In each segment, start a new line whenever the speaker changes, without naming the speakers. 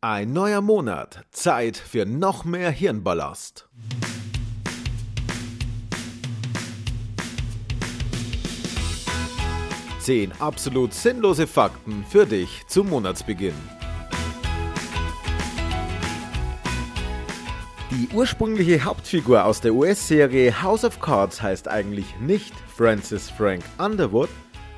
Ein neuer Monat, Zeit für noch mehr Hirnballast. Zehn absolut sinnlose Fakten für dich zum Monatsbeginn. Die ursprüngliche Hauptfigur aus der US-Serie House of Cards heißt eigentlich nicht Francis Frank Underwood,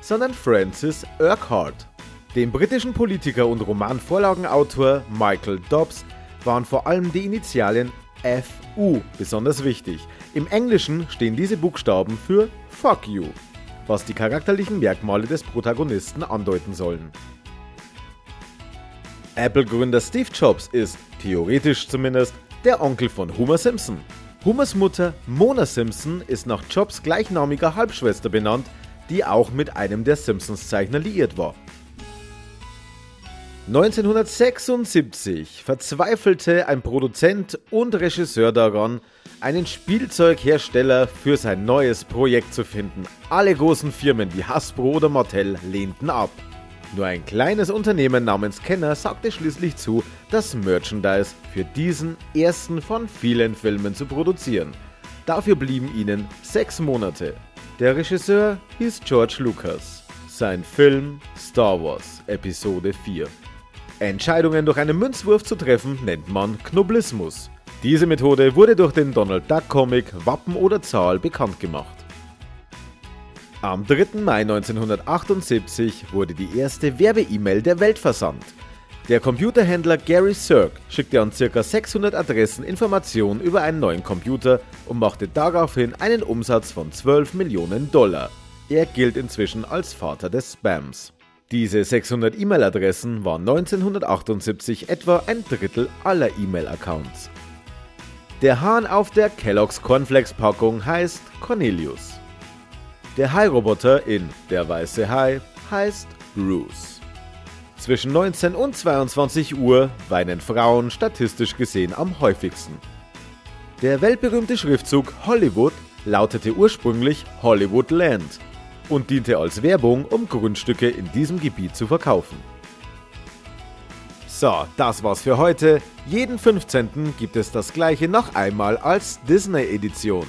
sondern Francis Urquhart. Dem britischen Politiker und Romanvorlagenautor Michael Dobbs waren vor allem die Initialien FU besonders wichtig. Im Englischen stehen diese Buchstaben für Fuck You, was die charakterlichen Merkmale des Protagonisten andeuten sollen. Apple-Gründer Steve Jobs ist, theoretisch zumindest, der Onkel von Homer Simpson. Homers Mutter Mona Simpson ist nach Jobs gleichnamiger Halbschwester benannt, die auch mit einem der Simpsons-Zeichner liiert war. 1976 verzweifelte ein Produzent und Regisseur daran, einen Spielzeughersteller für sein neues Projekt zu finden. Alle großen Firmen wie Hasbro oder Mattel lehnten ab. Nur ein kleines Unternehmen namens Kenner sagte schließlich zu, das Merchandise für diesen ersten von vielen Filmen zu produzieren. Dafür blieben ihnen sechs Monate. Der Regisseur hieß George Lucas. Sein Film Star Wars Episode 4. Entscheidungen durch einen Münzwurf zu treffen, nennt man Knoblismus. Diese Methode wurde durch den Donald Duck Comic Wappen oder Zahl bekannt gemacht. Am 3. Mai 1978 wurde die erste Werbe-E-Mail der Welt versandt. Der Computerhändler Gary Cirque schickte an ca. 600 Adressen Informationen über einen neuen Computer und machte daraufhin einen Umsatz von 12 Millionen Dollar. Er gilt inzwischen als Vater des Spams. Diese 600 E-Mail-Adressen waren 1978 etwa ein Drittel aller E-Mail-Accounts. Der Hahn auf der Kellogg's Cornflakes-Packung heißt Cornelius. Der Hai-Roboter in Der weiße Hai heißt Bruce. Zwischen 19 und 22 Uhr weinen Frauen statistisch gesehen am häufigsten. Der weltberühmte Schriftzug Hollywood lautete ursprünglich Hollywood Land und diente als Werbung, um Grundstücke in diesem Gebiet zu verkaufen. So, das war's für heute. Jeden 15. gibt es das gleiche noch einmal als Disney-Edition.